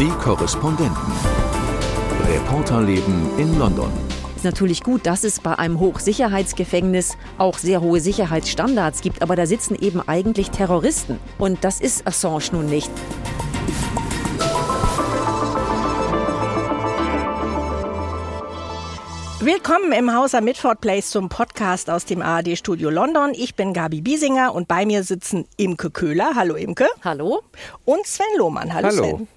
Die Korrespondenten. Reporterleben in London. ist natürlich gut, dass es bei einem Hochsicherheitsgefängnis auch sehr hohe Sicherheitsstandards gibt, aber da sitzen eben eigentlich Terroristen. Und das ist Assange nun nicht. Willkommen im Haus am Midford Place zum Podcast aus dem ARD-Studio London. Ich bin Gabi Biesinger und bei mir sitzen Imke Köhler. Hallo Imke. Hallo. Und Sven Lohmann. Hallo, Hallo. Sven.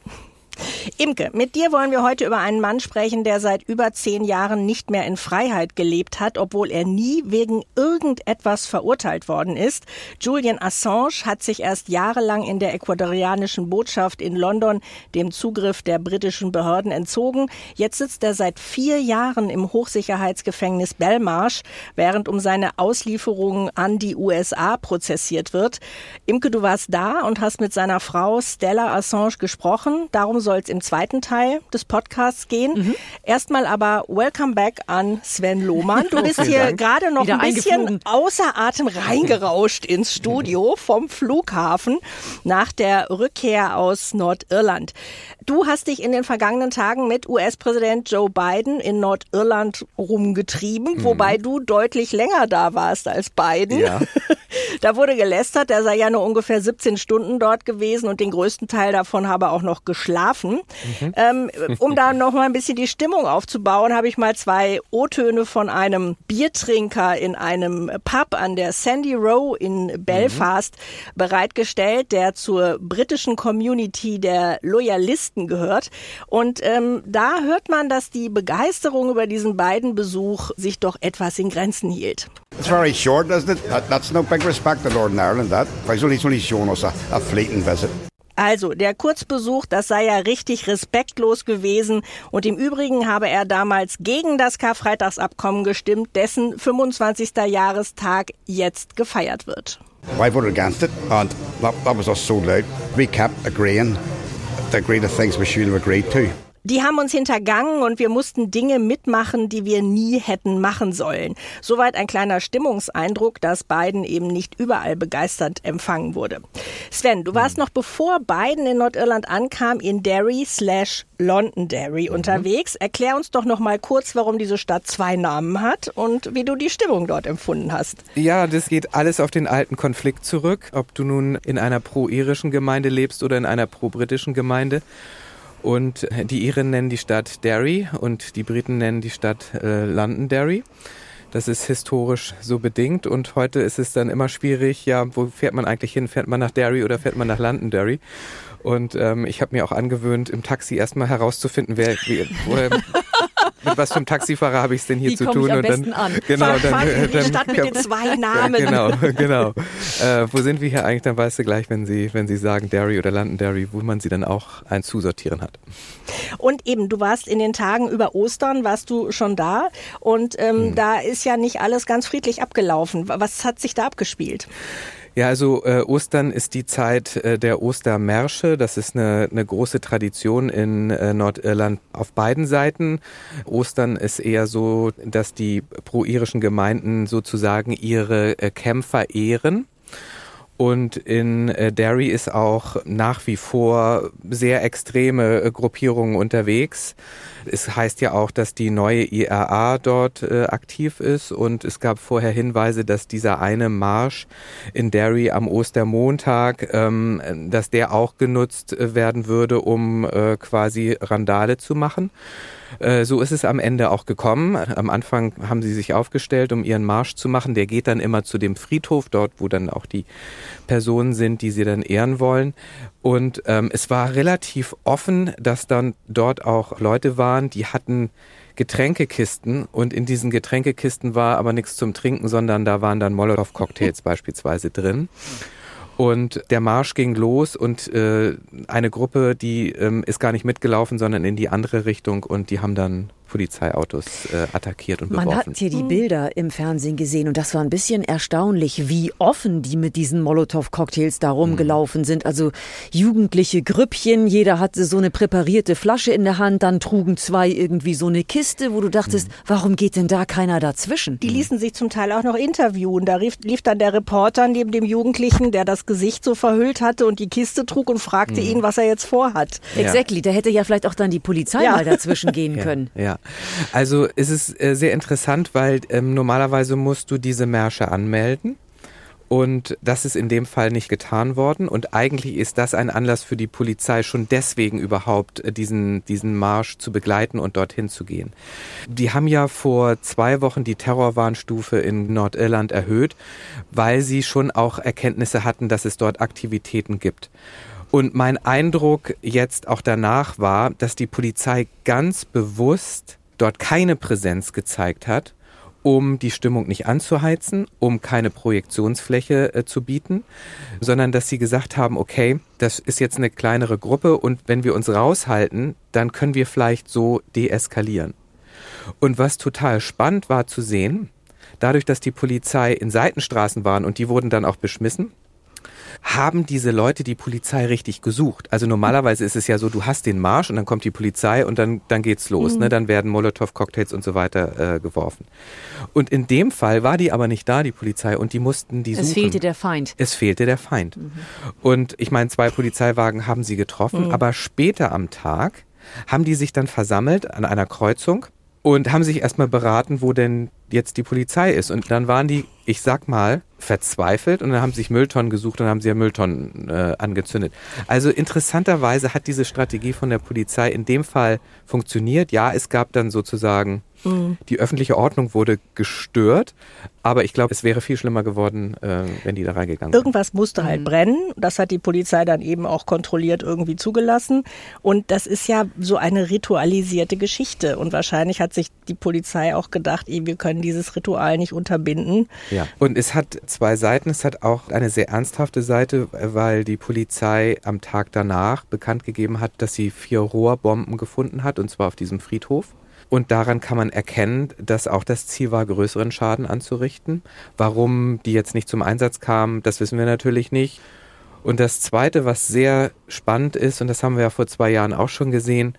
Imke, mit dir wollen wir heute über einen Mann sprechen, der seit über zehn Jahren nicht mehr in Freiheit gelebt hat, obwohl er nie wegen irgendetwas verurteilt worden ist. Julian Assange hat sich erst jahrelang in der ecuadorianischen Botschaft in London dem Zugriff der britischen Behörden entzogen. Jetzt sitzt er seit vier Jahren im Hochsicherheitsgefängnis Belmarsh, während um seine Auslieferung an die USA prozessiert wird. Imke, du warst da und hast mit seiner Frau Stella Assange gesprochen. Darum soll es im zweiten Teil des Podcasts gehen. Mhm. Erstmal aber Welcome back an Sven Lohmann. Du bist Vielen hier Dank. gerade noch Wieder ein bisschen außer Atem reingerauscht ins Studio vom Flughafen nach der Rückkehr aus Nordirland. Du hast dich in den vergangenen Tagen mit US-Präsident Joe Biden in Nordirland rumgetrieben, wobei du deutlich länger da warst als Biden. Ja. Da wurde gelästert, er sei ja nur ungefähr 17 Stunden dort gewesen und den größten Teil davon habe auch noch geschlafen. Ähm, um da noch mal ein bisschen die Stimmung aufzubauen, habe ich mal zwei O-Töne von einem Biertrinker in einem Pub an der Sandy Row in Belfast bereitgestellt, der zur britischen Community der Loyalisten gehört. Und ähm, da hört man, dass die Begeisterung über diesen beiden Besuch sich doch etwas in Grenzen hielt. It's very short, isn't it? That, that's no big respect to Northern Ireland, that. He's only, he's only shown us a, a fleeting visit. Also, der Kurzbesuch, das sei ja richtig respektlos gewesen. Und im Übrigen habe er damals gegen das Karfreitagsabkommen gestimmt, dessen 25. Jahrestag jetzt gefeiert wird. I voted against it, and that, that was us so loud. We kept agreeing to agree to things we shouldn't have agreed to. Die haben uns hintergangen und wir mussten Dinge mitmachen, die wir nie hätten machen sollen. Soweit ein kleiner Stimmungseindruck, dass Biden eben nicht überall begeistert empfangen wurde. Sven, du warst noch bevor Biden in Nordirland ankam in Derry slash Londonderry unterwegs. Erklär uns doch noch mal kurz, warum diese Stadt zwei Namen hat und wie du die Stimmung dort empfunden hast. Ja, das geht alles auf den alten Konflikt zurück, ob du nun in einer pro-irischen Gemeinde lebst oder in einer pro-britischen Gemeinde. Und die Iren nennen die Stadt Derry und die Briten nennen die Stadt äh, Londonderry. Das ist historisch so bedingt und heute ist es dann immer schwierig, ja, wo fährt man eigentlich hin? Fährt man nach Derry oder fährt man nach Londonderry? Und ähm, ich habe mir auch angewöhnt, im Taxi erstmal herauszufinden, wer, wie, woher, mit was für einem Taxifahrer habe ich es denn hier Wie zu tun? ich am und dann, an? Genau, dann, die dann, Stadt mit den zwei Namen. Genau, genau. Äh, wo sind wir hier eigentlich? Dann weißt du gleich, wenn sie, wenn sie sagen Derry oder Londonderry, wo man sie dann auch einzusortieren hat. Und eben, du warst in den Tagen über Ostern, warst du schon da und ähm, da ist ja nicht alles ganz friedlich abgelaufen. Was hat sich da abgespielt? Ja, also äh, Ostern ist die Zeit äh, der Ostermärsche. Das ist eine, eine große Tradition in äh, Nordirland auf beiden Seiten. Ostern ist eher so, dass die pro-irischen Gemeinden sozusagen ihre äh, Kämpfer ehren. Und in äh, Derry ist auch nach wie vor sehr extreme äh, Gruppierungen unterwegs. Es heißt ja auch, dass die neue IRA dort äh, aktiv ist und es gab vorher Hinweise, dass dieser eine Marsch in Derry am Ostermontag, ähm, dass der auch genutzt werden würde, um quasi Randale zu machen. Äh, So ist es am Ende auch gekommen. Am Anfang haben sie sich aufgestellt, um ihren Marsch zu machen. Der geht dann immer zu dem Friedhof, dort wo dann auch die Personen sind, die sie dann ehren wollen. Und ähm, es war relativ offen, dass dann dort auch Leute waren, die hatten Getränkekisten und in diesen Getränkekisten war aber nichts zum Trinken, sondern da waren dann Molotow-Cocktails beispielsweise drin. Und der Marsch ging los und äh, eine Gruppe, die ähm, ist gar nicht mitgelaufen, sondern in die andere Richtung und die haben dann Polizeiautos äh, attackiert und Man beworfen. hat hier die Bilder im Fernsehen gesehen und das war ein bisschen erstaunlich, wie offen die mit diesen Molotow-Cocktails da rumgelaufen sind. Also jugendliche Grüppchen, jeder hatte so eine präparierte Flasche in der Hand, dann trugen zwei irgendwie so eine Kiste, wo du dachtest, warum geht denn da keiner dazwischen? Die ließen sich zum Teil auch noch interviewen. Da rief, lief dann der Reporter neben dem Jugendlichen, der das Gesicht so verhüllt hatte und die Kiste trug und fragte ihn, was er jetzt vorhat. Exactly, da hätte ja vielleicht auch dann die Polizei Ja. mal dazwischen gehen können. Ja, also es ist äh, sehr interessant, weil ähm, normalerweise musst du diese Märsche anmelden. Und das ist in dem Fall nicht getan worden. Und eigentlich ist das ein Anlass für die Polizei, schon deswegen überhaupt äh, diesen, diesen Marsch zu begleiten und dorthin zu gehen. Die haben ja vor zwei Wochen die Terrorwarnstufe in Nordirland erhöht, weil sie schon auch Erkenntnisse hatten, dass es dort Aktivitäten gibt. Und mein Eindruck jetzt auch danach war, dass die Polizei ganz bewusst dort keine Präsenz gezeigt hat, um die Stimmung nicht anzuheizen, um keine Projektionsfläche äh, zu bieten, sondern dass sie gesagt haben, okay, das ist jetzt eine kleinere Gruppe und wenn wir uns raushalten, dann können wir vielleicht so deeskalieren. Und was total spannend war zu sehen, dadurch, dass die Polizei in Seitenstraßen waren und die wurden dann auch beschmissen, haben diese Leute die Polizei richtig gesucht. Also normalerweise ist es ja so, du hast den Marsch und dann kommt die Polizei und dann, dann geht's los. Ne? Dann werden Molotow-Cocktails und so weiter äh, geworfen. Und in dem Fall war die aber nicht da, die Polizei, und die mussten die Es suchen. fehlte der Feind. Es fehlte der Feind. Und ich meine, zwei Polizeiwagen haben sie getroffen, aber später am Tag haben die sich dann versammelt an einer Kreuzung und haben sich erstmal beraten, wo denn jetzt die Polizei ist. Und dann waren die, ich sag mal, verzweifelt und dann haben sie sich Mülltonnen gesucht und haben sie ja Mülltonnen äh, angezündet. Also interessanterweise hat diese Strategie von der Polizei in dem Fall funktioniert. Ja, es gab dann sozusagen, die öffentliche Ordnung wurde gestört, aber ich glaube, es wäre viel schlimmer geworden, äh, wenn die da reingegangen wären. Irgendwas musste halt brennen. Das hat die Polizei dann eben auch kontrolliert irgendwie zugelassen. Und das ist ja so eine ritualisierte Geschichte. Und wahrscheinlich hat sich die Polizei auch gedacht, eh, wir können dieses Ritual nicht unterbinden. Ja, und es hat zwei Seiten. Es hat auch eine sehr ernsthafte Seite, weil die Polizei am Tag danach bekannt gegeben hat, dass sie vier Rohrbomben gefunden hat, und zwar auf diesem Friedhof. Und daran kann man erkennen, dass auch das Ziel war, größeren Schaden anzurichten. Warum die jetzt nicht zum Einsatz kamen, das wissen wir natürlich nicht. Und das Zweite, was sehr spannend ist, und das haben wir ja vor zwei Jahren auch schon gesehen,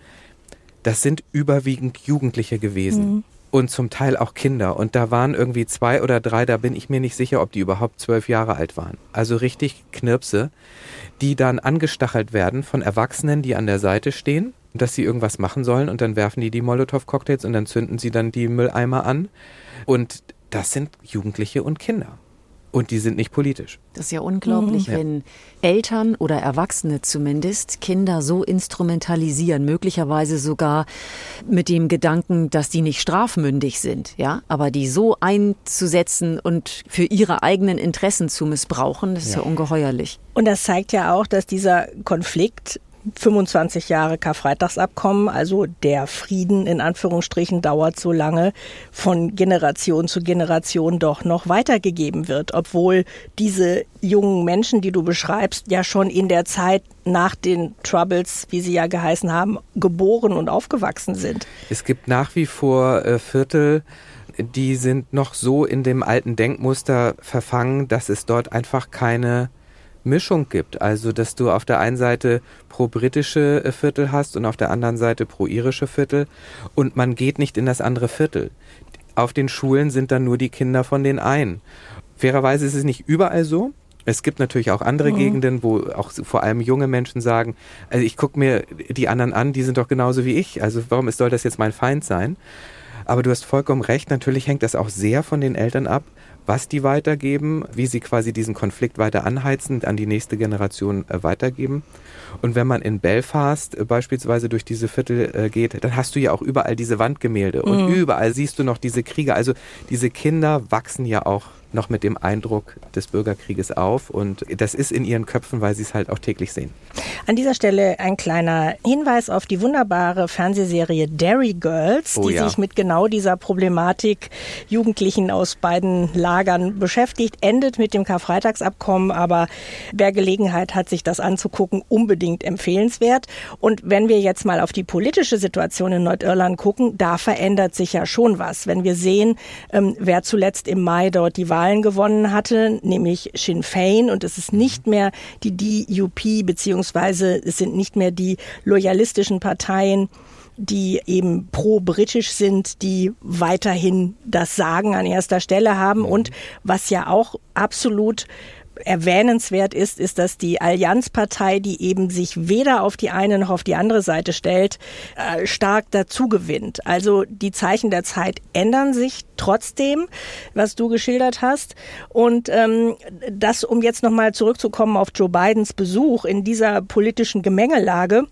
das sind überwiegend Jugendliche gewesen. Und zum Teil auch Kinder. Und da waren irgendwie zwei oder drei, da bin ich mir nicht sicher, ob die überhaupt zwölf Jahre alt waren. Also richtig Knirpse, die dann angestachelt werden von Erwachsenen, die an der Seite stehen, dass sie irgendwas machen sollen. Und dann werfen die die Molotow-Cocktails und dann zünden sie dann die Mülleimer an. Und das sind Jugendliche und Kinder. Und die sind nicht politisch. Das ist ja unglaublich, Ja. wenn Eltern oder Erwachsene zumindest Kinder so instrumentalisieren, möglicherweise sogar mit dem Gedanken, dass die nicht strafmündig sind, ja, aber die so einzusetzen und für ihre eigenen Interessen zu missbrauchen, das ist ja, ungeheuerlich. Und das zeigt ja auch, dass dieser Konflikt 25 Jahre Karfreitagsabkommen, also der Frieden in Anführungsstrichen dauert so lange, von Generation zu Generation doch noch weitergegeben wird, obwohl diese jungen Menschen, die du beschreibst, ja schon in der Zeit nach den Troubles, wie sie ja geheißen haben, geboren und aufgewachsen sind. Es gibt nach wie vor äh, Viertel, die sind noch so in dem alten Denkmuster verfangen, dass es dort einfach keine Mischung gibt. Also, dass du auf der einen Seite pro-britische äh, Viertel hast und auf der anderen Seite pro-irische Viertel und man geht nicht in das andere Viertel. Auf den Schulen sind dann nur die Kinder von den einen. Fairerweise ist es nicht überall so. Es gibt natürlich auch andere Gegenden, wo auch vor allem junge Menschen sagen, also ich gucke mir die anderen an, die sind doch genauso wie ich. Also warum soll das jetzt mein Feind sein? Aber du hast vollkommen recht, natürlich hängt das auch sehr von den Eltern ab, was die weitergeben, wie sie quasi diesen Konflikt weiter anheizen, an die nächste Generation äh, weitergeben. Und wenn man in Belfast äh, beispielsweise durch diese Viertel äh, geht, dann hast du ja auch überall diese Wandgemälde und überall siehst du noch diese Kriege. Also diese Kinder wachsen ja auch noch mit dem Eindruck des Bürgerkrieges auf und das ist in ihren Köpfen, weil sie es halt auch täglich sehen. An dieser Stelle ein kleiner Hinweis auf die wunderbare Fernsehserie Dairy Girls, Oh die ja. sich mit genau dieser Problematik Jugendlichen aus beiden Lagern beschäftigt. Endet mit dem Karfreitagsabkommen, aber wer Gelegenheit hat, sich das anzugucken, unbedingt empfehlenswert. Und wenn wir jetzt mal auf die politische Situation in Nordirland gucken, da verändert sich ja schon was. Wenn wir sehen, ähm, wer zuletzt im Mai dort die Wahlen gewonnen hatte, nämlich Sinn Fein, und es ist nicht mehr die DUP, beziehungsweise es sind nicht mehr die loyalistischen Parteien, die eben pro-britisch sind, die weiterhin das Sagen an erster Stelle haben. Und was ja auch absolut erwähnenswert ist, ist, dass die Allianzpartei, die eben sich weder auf die eine noch auf die andere Seite stellt, äh, stark dazu gewinnt. Also die Zeichen der Zeit ändern sich trotzdem, was du geschildert hast. Und ähm, das, um jetzt nochmal zurückzukommen auf Joe Bidens Besuch in dieser politischen Gemengelage,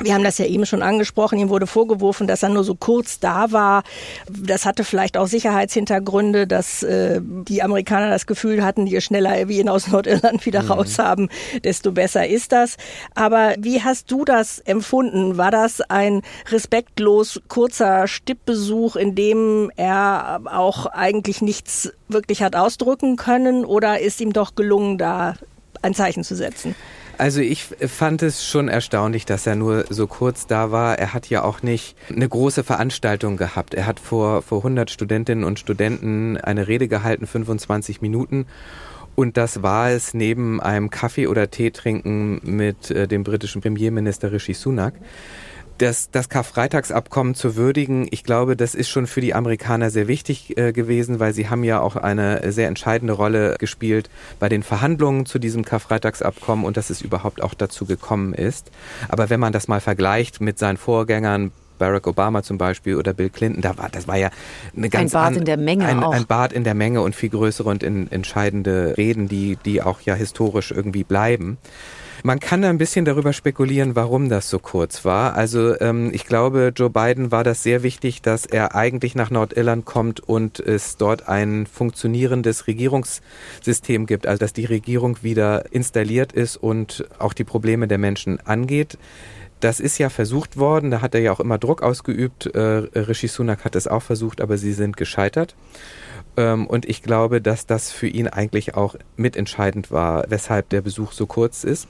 wir haben das ja eben schon angesprochen. Ihm wurde vorgeworfen, dass er nur so kurz da war. Das hatte vielleicht auch Sicherheitshintergründe, dass äh, die Amerikaner das Gefühl hatten, je schneller wir ihn aus Nordirland wieder Mhm. raus haben, desto besser ist das. Aber wie hast du das empfunden? War das ein respektlos kurzer Stippbesuch, in dem er auch eigentlich nichts wirklich hat ausdrücken können? Oder ist ihm doch gelungen, da ein Zeichen zu setzen? Also ich fand es schon erstaunlich, dass er nur so kurz da war. Er hat ja auch nicht eine große Veranstaltung gehabt. Er hat vor, vor 100 Studentinnen und Studenten eine Rede gehalten, 25 Minuten. Und das war es neben einem Kaffee oder Tee trinken mit äh, dem britischen Premierminister Rishi Sunak. Das, das Karfreitagsabkommen zu würdigen, ich glaube, das ist schon für die Amerikaner sehr wichtig äh, gewesen, weil sie haben ja auch eine sehr entscheidende Rolle gespielt bei den Verhandlungen zu diesem Karfreitagsabkommen und dass es überhaupt auch dazu gekommen ist. Aber wenn man das mal vergleicht mit seinen Vorgängern, Barack Obama zum Beispiel oder Bill Clinton, da war, das war ja eine ganz Bad an- in der Menge ein, auch. ein Bad in der Menge und viel größere und in, entscheidende Reden, die, die auch ja historisch irgendwie bleiben. Man kann da ein bisschen darüber spekulieren, warum das so kurz war. Also ähm, ich glaube, Joe Biden war das sehr wichtig, dass er eigentlich nach Nordirland kommt und es dort ein funktionierendes Regierungssystem gibt, also dass die Regierung wieder installiert ist und auch die Probleme der Menschen angeht. Das ist ja versucht worden, da hat er ja auch immer Druck ausgeübt. Äh, Rishi Sunak hat es auch versucht, aber sie sind gescheitert. Ähm, und ich glaube, dass das für ihn eigentlich auch mitentscheidend war, weshalb der Besuch so kurz ist.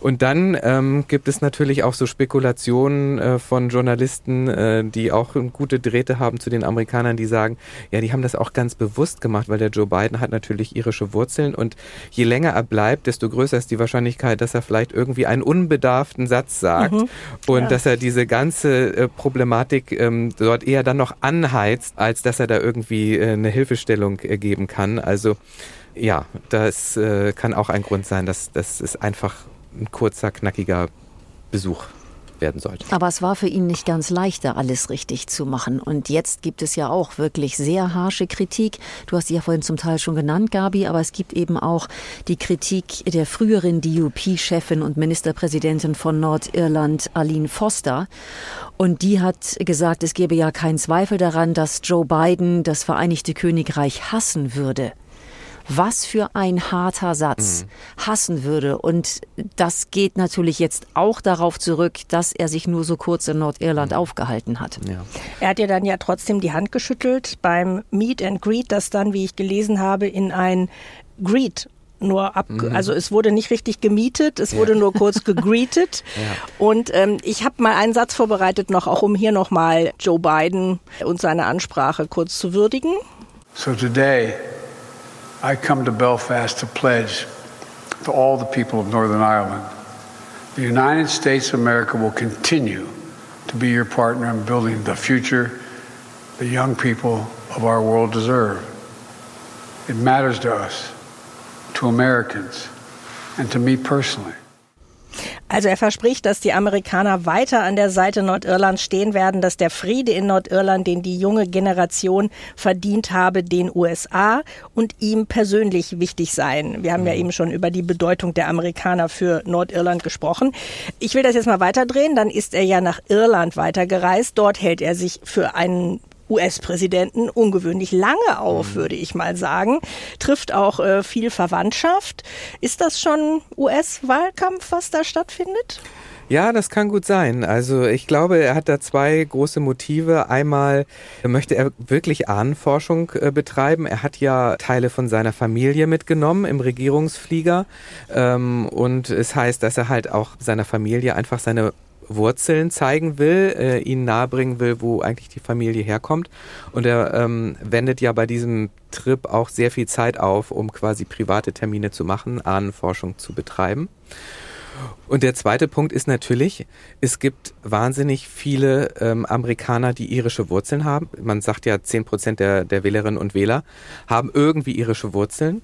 Und dann ähm, gibt es natürlich auch so Spekulationen äh, von Journalisten, äh, die auch gute Drähte haben zu den Amerikanern, die sagen, ja, die haben das auch ganz bewusst gemacht, weil der Joe Biden hat natürlich irische Wurzeln und je länger er bleibt, desto größer ist die Wahrscheinlichkeit, dass er vielleicht irgendwie einen unbedarften Satz sagt und Ja. dass er diese ganze äh, Problematik ähm, dort eher dann noch anheizt, als dass er da irgendwie äh, eine Hilfestellung äh, geben kann. Also ja, das äh, kann auch ein Grund sein, dass, dass es einfach ein kurzer, knackiger Besuch werden sollte. Aber es war für ihn nicht ganz leicht, da alles richtig zu machen. Und jetzt gibt es ja auch wirklich sehr harsche Kritik. Du hast sie ja vorhin zum Teil schon genannt, Gabi, aber es gibt eben auch die Kritik der früheren DUP-Chefin und Ministerpräsidentin von Nordirland, Aline Foster. Und die hat gesagt, es gäbe ja keinen Zweifel daran, dass Joe Biden das Vereinigte Königreich hassen würde was für ein harter Satz hassen würde. Und das geht natürlich jetzt auch darauf zurück, dass er sich nur so kurz in Nordirland aufgehalten hat. Ja. Er hat ihr dann ja trotzdem die Hand geschüttelt beim Meet and Greet, das dann, wie ich gelesen habe, in ein Greet nur ab, also es wurde nicht richtig gemietet, es wurde nur kurz gegreetet. Und ähm, ich habe mal einen Satz vorbereitet noch, auch um hier nochmal Joe Biden und seine Ansprache kurz zu würdigen. So today, I come to Belfast to pledge to all the people of Northern Ireland the United States of America will continue to be your partner in building the future the young people of our world deserve. It matters to us, to Americans, and to me personally. Also er verspricht, dass die Amerikaner weiter an der Seite Nordirlands stehen werden, dass der Friede in Nordirland, den die junge Generation verdient habe, den USA und ihm persönlich wichtig seien. Wir haben ja eben schon über die Bedeutung der Amerikaner für Nordirland gesprochen. Ich will das jetzt mal weiterdrehen. Dann ist er ja nach Irland weitergereist. Dort hält er sich für einen US-Präsidenten ungewöhnlich lange auf, mhm. würde ich mal sagen. Trifft auch äh, viel Verwandtschaft. Ist das schon US-Wahlkampf, was da stattfindet? Ja, das kann gut sein. Also ich glaube, er hat da zwei große Motive. Einmal möchte er wirklich Ahnenforschung äh, betreiben. Er hat ja Teile von seiner Familie mitgenommen im Regierungsflieger. Ähm, und es heißt, dass er halt auch seiner Familie einfach seine Wurzeln zeigen will, äh, ihnen nahebringen will, wo eigentlich die Familie herkommt. Und er ähm, wendet ja bei diesem Trip auch sehr viel Zeit auf, um quasi private Termine zu machen, Ahnenforschung zu betreiben. Und der zweite Punkt ist natürlich, es gibt wahnsinnig viele ähm, Amerikaner, die irische Wurzeln haben. Man sagt ja, zehn Prozent der, der Wählerinnen und Wähler haben irgendwie irische Wurzeln.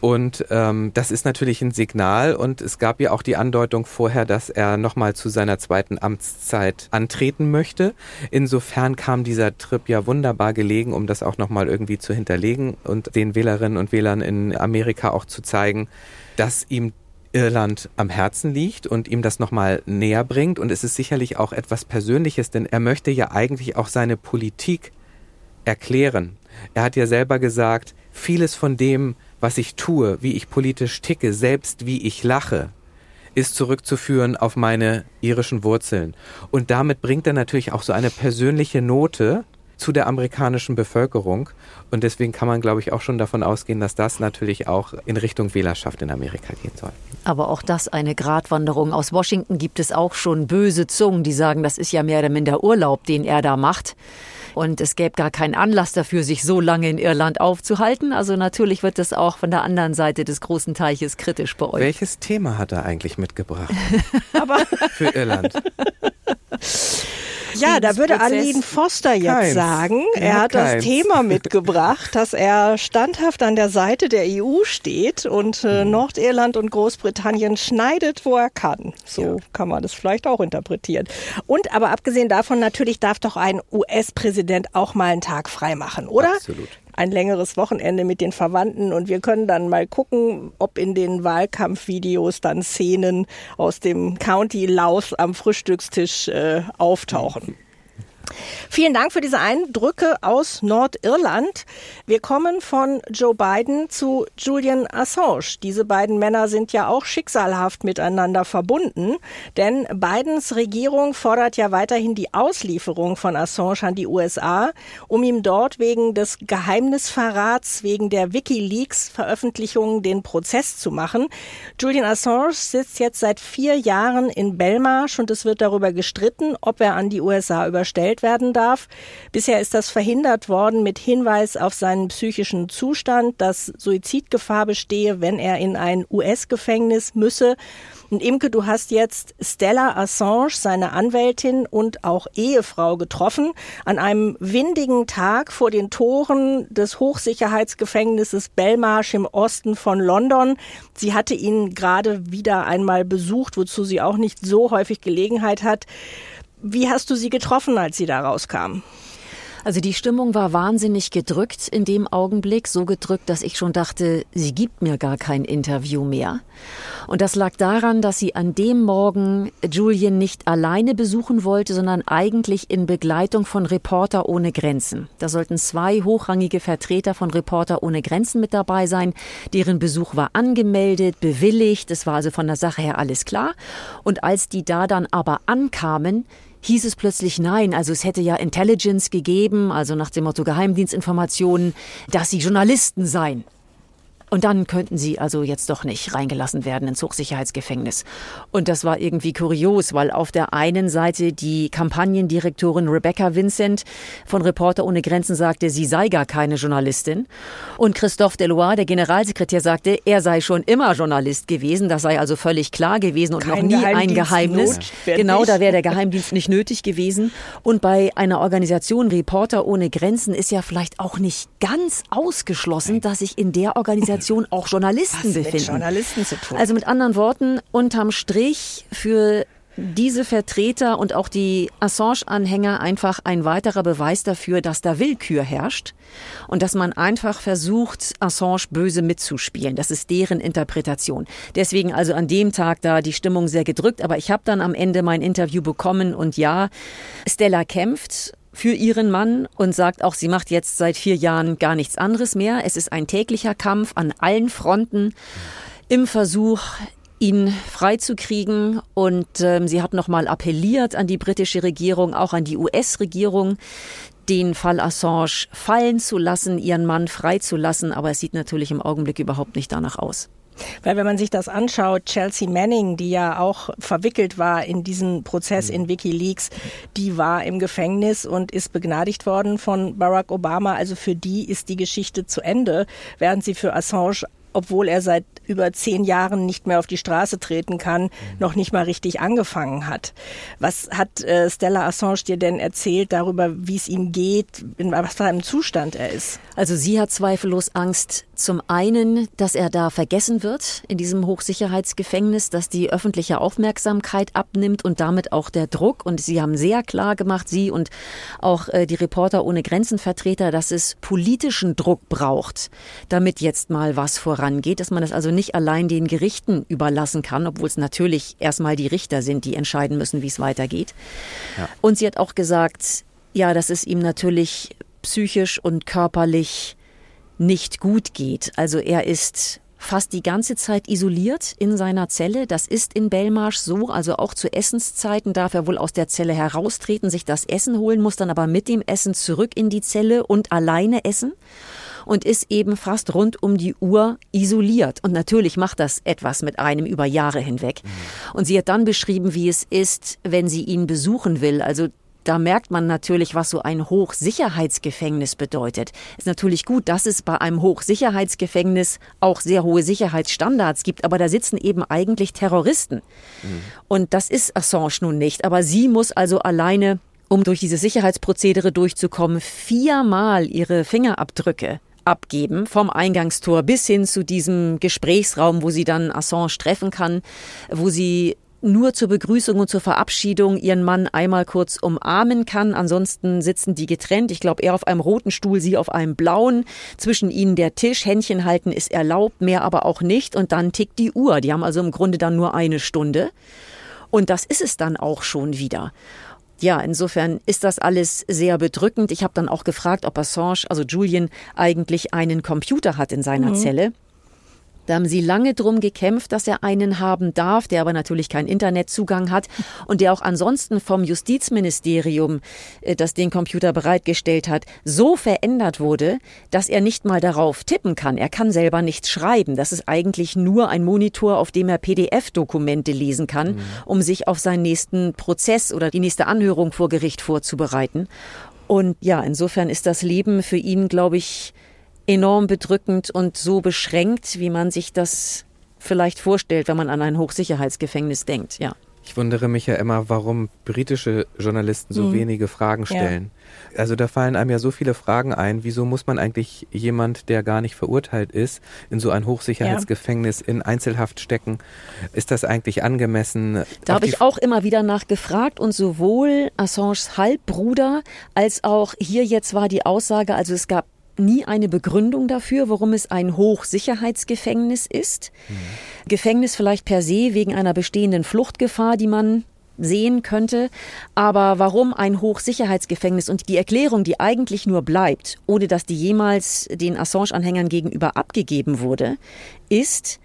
Und ähm, das ist natürlich ein Signal. Und es gab ja auch die Andeutung vorher, dass er nochmal zu seiner zweiten Amtszeit antreten möchte. Insofern kam dieser Trip ja wunderbar gelegen, um das auch nochmal irgendwie zu hinterlegen und den Wählerinnen und Wählern in Amerika auch zu zeigen, dass ihm Irland am Herzen liegt und ihm das nochmal näher bringt. Und es ist sicherlich auch etwas Persönliches, denn er möchte ja eigentlich auch seine Politik erklären. Er hat ja selber gesagt, vieles von dem, was ich tue, wie ich politisch ticke, selbst wie ich lache, ist zurückzuführen auf meine irischen Wurzeln. Und damit bringt er natürlich auch so eine persönliche Note zu der amerikanischen Bevölkerung. Und deswegen kann man, glaube ich, auch schon davon ausgehen, dass das natürlich auch in Richtung Wählerschaft in Amerika gehen soll. Aber auch das eine Gratwanderung. Aus Washington gibt es auch schon böse Zungen, die sagen, das ist ja mehr oder minder Urlaub, den er da macht. Und es gäbe gar keinen Anlass dafür, sich so lange in Irland aufzuhalten. Also natürlich wird das auch von der anderen Seite des großen Teiches kritisch beäugt. Welches Thema hat er eigentlich mitgebracht? Aber für Irland. Ja, da würde Aline Foster jetzt keins. sagen, er, er hat, hat das Thema mitgebracht, dass er standhaft an der Seite der EU steht und äh, hm. Nordirland und Großbritannien schneidet, wo er kann. So ja. kann man das vielleicht auch interpretieren. Und aber abgesehen davon, natürlich darf doch ein US-Präsident auch mal einen Tag frei machen, oder? Absolut ein längeres Wochenende mit den Verwandten und wir können dann mal gucken, ob in den Wahlkampfvideos dann Szenen aus dem County Laos am Frühstückstisch äh, auftauchen. Vielen Dank für diese Eindrücke aus Nordirland. Wir kommen von Joe Biden zu Julian Assange. Diese beiden Männer sind ja auch schicksalhaft miteinander verbunden, denn Bidens Regierung fordert ja weiterhin die Auslieferung von Assange an die USA, um ihm dort wegen des Geheimnisverrats, wegen der WikiLeaks-Veröffentlichungen den Prozess zu machen. Julian Assange sitzt jetzt seit vier Jahren in Belmarsh und es wird darüber gestritten, ob er an die USA überstellt werden darf. Bisher ist das verhindert worden mit Hinweis auf seinen psychischen Zustand, dass Suizidgefahr bestehe, wenn er in ein US-Gefängnis müsse. Und Imke, du hast jetzt Stella Assange, seine Anwältin und auch Ehefrau getroffen, an einem windigen Tag vor den Toren des Hochsicherheitsgefängnisses Belmarsh im Osten von London. Sie hatte ihn gerade wieder einmal besucht, wozu sie auch nicht so häufig Gelegenheit hat. Wie hast du sie getroffen, als sie da rauskam? Also die Stimmung war wahnsinnig gedrückt in dem Augenblick, so gedrückt, dass ich schon dachte, sie gibt mir gar kein Interview mehr. Und das lag daran, dass sie an dem Morgen Julian nicht alleine besuchen wollte, sondern eigentlich in Begleitung von Reporter ohne Grenzen. Da sollten zwei hochrangige Vertreter von Reporter ohne Grenzen mit dabei sein. Deren Besuch war angemeldet, bewilligt. Es war also von der Sache her alles klar. Und als die da dann aber ankamen, hieß es plötzlich nein. Also es hätte ja Intelligence gegeben, also nach dem Motto Geheimdienstinformationen, dass sie Journalisten seien. Und dann könnten sie also jetzt doch nicht reingelassen werden ins Hochsicherheitsgefängnis. Und das war irgendwie kurios, weil auf der einen Seite die Kampagnendirektorin Rebecca Vincent von Reporter ohne Grenzen sagte, sie sei gar keine Journalistin. Und Christophe Deloire, der Generalsekretär, sagte, er sei schon immer Journalist gewesen. Das sei also völlig klar gewesen und Kein noch nie ein Geheimnis. Notwendig. Genau, da wäre der Geheimdienst nicht nötig gewesen. Und bei einer Organisation Reporter ohne Grenzen ist ja vielleicht auch nicht ganz ausgeschlossen, dass sich in der Organisation Organisation auch Journalisten Was befinden. Mit Journalisten zu tun. Also mit anderen Worten, unterm Strich für diese Vertreter und auch die Assange-Anhänger einfach ein weiterer Beweis dafür, dass da Willkür herrscht und dass man einfach versucht, Assange böse mitzuspielen. Das ist deren Interpretation. Deswegen also an dem Tag da die Stimmung sehr gedrückt, aber ich habe dann am Ende mein Interview bekommen und ja, Stella kämpft für ihren Mann und sagt auch, sie macht jetzt seit vier Jahren gar nichts anderes mehr. Es ist ein täglicher Kampf an allen Fronten im Versuch, ihn freizukriegen. Und ähm, sie hat nochmal appelliert an die britische Regierung, auch an die US-Regierung, den Fall Assange fallen zu lassen, ihren Mann freizulassen. Aber es sieht natürlich im Augenblick überhaupt nicht danach aus. Weil wenn man sich das anschaut, Chelsea Manning, die ja auch verwickelt war in diesen Prozess in Wikileaks, die war im Gefängnis und ist begnadigt worden von Barack Obama. Also für die ist die Geschichte zu Ende, während sie für Assange obwohl er seit über zehn Jahren nicht mehr auf die Straße treten kann, noch nicht mal richtig angefangen hat. Was hat äh, Stella Assange dir denn erzählt darüber, wie es ihm geht, in was für einem Zustand er ist? Also sie hat zweifellos Angst, zum einen, dass er da vergessen wird in diesem Hochsicherheitsgefängnis, dass die öffentliche Aufmerksamkeit abnimmt und damit auch der Druck. Und sie haben sehr klar gemacht, sie und auch äh, die Reporter ohne Grenzenvertreter, dass es politischen Druck braucht, damit jetzt mal was vorangeht, dass man das also nicht allein den Gerichten überlassen kann, obwohl es natürlich erstmal die Richter sind, die entscheiden müssen, wie es weitergeht. Ja. Und sie hat auch gesagt, ja, dass es ihm natürlich psychisch und körperlich nicht gut geht. Also er ist fast die ganze Zeit isoliert in seiner Zelle. Das ist in Belmarsh so. Also auch zu Essenszeiten darf er wohl aus der Zelle heraustreten, sich das Essen holen, muss dann aber mit dem Essen zurück in die Zelle und alleine essen und ist eben fast rund um die Uhr isoliert. Und natürlich macht das etwas mit einem über Jahre hinweg. Mhm. Und sie hat dann beschrieben, wie es ist, wenn sie ihn besuchen will. Also da merkt man natürlich, was so ein Hochsicherheitsgefängnis bedeutet. Ist natürlich gut, dass es bei einem Hochsicherheitsgefängnis auch sehr hohe Sicherheitsstandards gibt, aber da sitzen eben eigentlich Terroristen. Mhm. Und das ist Assange nun nicht. Aber sie muss also alleine, um durch diese Sicherheitsprozedere durchzukommen, viermal ihre Fingerabdrücke abgeben, vom Eingangstor bis hin zu diesem Gesprächsraum, wo sie dann Assange treffen kann, wo sie nur zur Begrüßung und zur Verabschiedung ihren Mann einmal kurz umarmen kann. Ansonsten sitzen die getrennt. Ich glaube, er auf einem roten Stuhl, sie auf einem blauen. Zwischen ihnen der Tisch. Händchen halten ist erlaubt, mehr aber auch nicht. Und dann tickt die Uhr. Die haben also im Grunde dann nur eine Stunde. Und das ist es dann auch schon wieder. Ja, insofern ist das alles sehr bedrückend. Ich habe dann auch gefragt, ob Assange, also Julian, eigentlich einen Computer hat in seiner mhm. Zelle. Da haben sie lange drum gekämpft, dass er einen haben darf, der aber natürlich keinen Internetzugang hat und der auch ansonsten vom Justizministerium, äh, das den Computer bereitgestellt hat, so verändert wurde, dass er nicht mal darauf tippen kann. Er kann selber nichts schreiben. Das ist eigentlich nur ein Monitor, auf dem er PDF-Dokumente lesen kann, mhm. um sich auf seinen nächsten Prozess oder die nächste Anhörung vor Gericht vorzubereiten. Und ja, insofern ist das Leben für ihn, glaube ich, enorm bedrückend und so beschränkt, wie man sich das vielleicht vorstellt, wenn man an ein Hochsicherheitsgefängnis denkt, ja. Ich wundere mich ja immer, warum britische Journalisten so mhm. wenige Fragen stellen. Ja. Also da fallen einem ja so viele Fragen ein. Wieso muss man eigentlich jemand, der gar nicht verurteilt ist, in so ein Hochsicherheitsgefängnis ja. in Einzelhaft stecken? Ist das eigentlich angemessen? Da habe ich auch immer wieder nachgefragt und sowohl Assanges Halbbruder als auch hier jetzt war die Aussage, also es gab nie eine Begründung dafür, warum es ein Hochsicherheitsgefängnis ist. Mhm. Gefängnis vielleicht per se wegen einer bestehenden Fluchtgefahr, die man sehen könnte. Aber warum ein Hochsicherheitsgefängnis? Und die Erklärung, die eigentlich nur bleibt, ohne dass die jemals den Assange-Anhängern gegenüber abgegeben wurde, ist,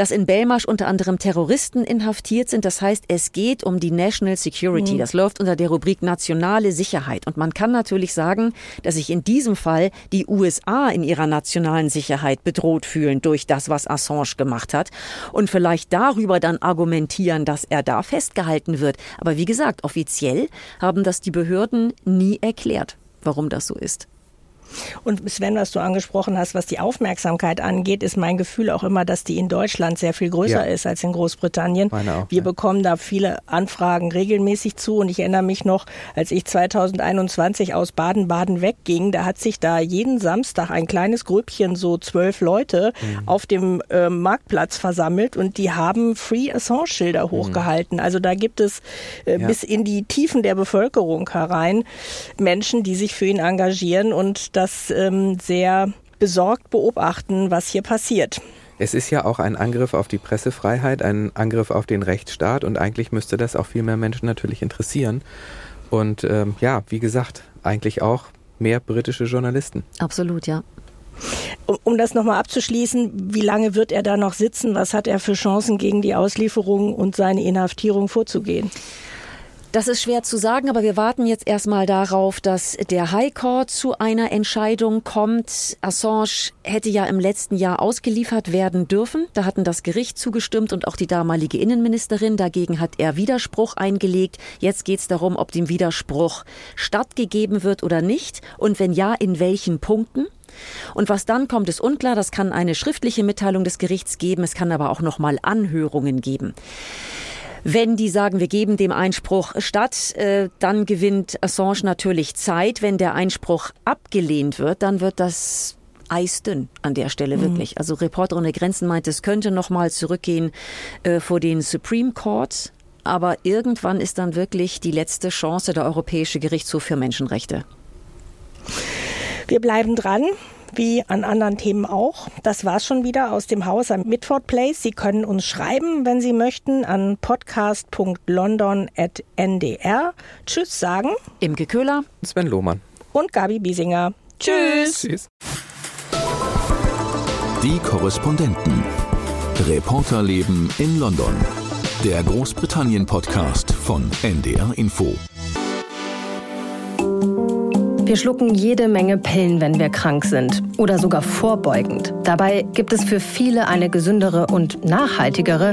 dass in Belmarsh unter anderem Terroristen inhaftiert sind. Das heißt, es geht um die National Security. Mhm. Das läuft unter der Rubrik nationale Sicherheit. Und man kann natürlich sagen, dass sich in diesem Fall die USA in ihrer nationalen Sicherheit bedroht fühlen durch das, was Assange gemacht hat. Und vielleicht darüber dann argumentieren, dass er da festgehalten wird. Aber wie gesagt, offiziell haben das die Behörden nie erklärt, warum das so ist. Und Sven, was du angesprochen hast, was die Aufmerksamkeit angeht, ist mein Gefühl auch immer, dass die in Deutschland sehr viel größer ja. ist als in Großbritannien. Auch, Wir ja. bekommen da viele Anfragen regelmäßig zu und ich erinnere mich noch, als ich 2021 aus Baden-Baden wegging, da hat sich da jeden Samstag ein kleines Grüppchen, so zwölf Leute, mhm. auf dem äh, Marktplatz versammelt und die haben Free Assange-Schilder mhm. hochgehalten. Also da gibt es äh, ja. bis in die Tiefen der Bevölkerung herein Menschen, die sich für ihn engagieren und das ähm, sehr besorgt beobachten, was hier passiert. Es ist ja auch ein Angriff auf die Pressefreiheit, ein Angriff auf den Rechtsstaat und eigentlich müsste das auch viel mehr Menschen natürlich interessieren. Und ähm, ja, wie gesagt, eigentlich auch mehr britische Journalisten. Absolut, ja. Um, um das nochmal abzuschließen, wie lange wird er da noch sitzen? Was hat er für Chancen, gegen die Auslieferung und seine Inhaftierung vorzugehen? Das ist schwer zu sagen, aber wir warten jetzt erstmal darauf, dass der High Court zu einer Entscheidung kommt. Assange hätte ja im letzten Jahr ausgeliefert werden dürfen. Da hatten das Gericht zugestimmt und auch die damalige Innenministerin. Dagegen hat er Widerspruch eingelegt. Jetzt geht es darum, ob dem Widerspruch stattgegeben wird oder nicht und wenn ja, in welchen Punkten. Und was dann kommt, ist unklar. Das kann eine schriftliche Mitteilung des Gerichts geben. Es kann aber auch noch mal Anhörungen geben. Wenn die sagen, wir geben dem Einspruch statt, äh, dann gewinnt Assange natürlich Zeit. Wenn der Einspruch abgelehnt wird, dann wird das eisdünn an der Stelle mhm. wirklich. Also Reporter ohne Grenzen meint, es könnte noch mal zurückgehen äh, vor den Supreme Court. Aber irgendwann ist dann wirklich die letzte Chance der Europäische Gerichtshof für Menschenrechte. Wir bleiben dran wie an anderen Themen auch. Das war's schon wieder aus dem Haus am Midford Place. Sie können uns schreiben, wenn Sie möchten, an podcast.london.ndr. Tschüss sagen. Imke Köhler. Sven Lohmann. Und Gabi Biesinger. Tschüss. Tschüss. Die Korrespondenten. Reporterleben in London. Der Großbritannien-Podcast von NDR Info. Wir schlucken jede Menge Pillen, wenn wir krank sind oder sogar vorbeugend. Dabei gibt es für viele eine gesündere und nachhaltigere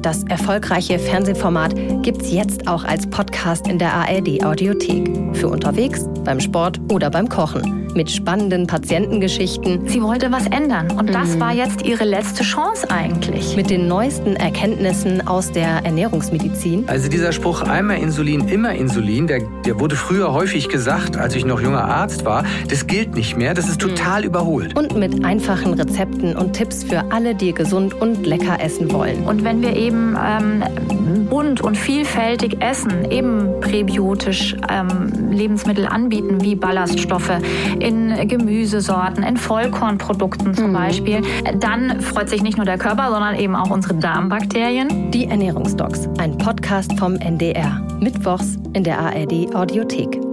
das erfolgreiche Fernsehformat, gibt es jetzt auch als Podcast in der ARD-Audiothek. Für unterwegs, beim Sport oder beim Kochen. Mit spannenden Patientengeschichten. Sie wollte was ändern. Und das mhm. war jetzt ihre letzte Chance eigentlich. Mit den neuesten Erkenntnissen aus der Ernährungsmedizin. Also dieser Spruch, einmal Insulin, immer Insulin, der, der wurde früher häufig gesagt, als ich noch junger Arzt war. Das gilt nicht mehr. Das ist total mhm. überholt. Und mit einfachen Rezepten und Tipps für alle, die gesund und lecker essen wollen. Und wenn wir eben ähm, bunt und vielfältig essen, eben präbiotisch ähm, Lebensmittel anbieten, wie Ballaststoffe in Gemüsesorten, in Vollkornprodukten zum mhm. Beispiel, dann freut sich nicht nur der Körper, sondern eben auch unsere Darmbakterien. Die Ernährungsdocs, ein Podcast vom NDR. Mittwochs in der ARD Audiothek.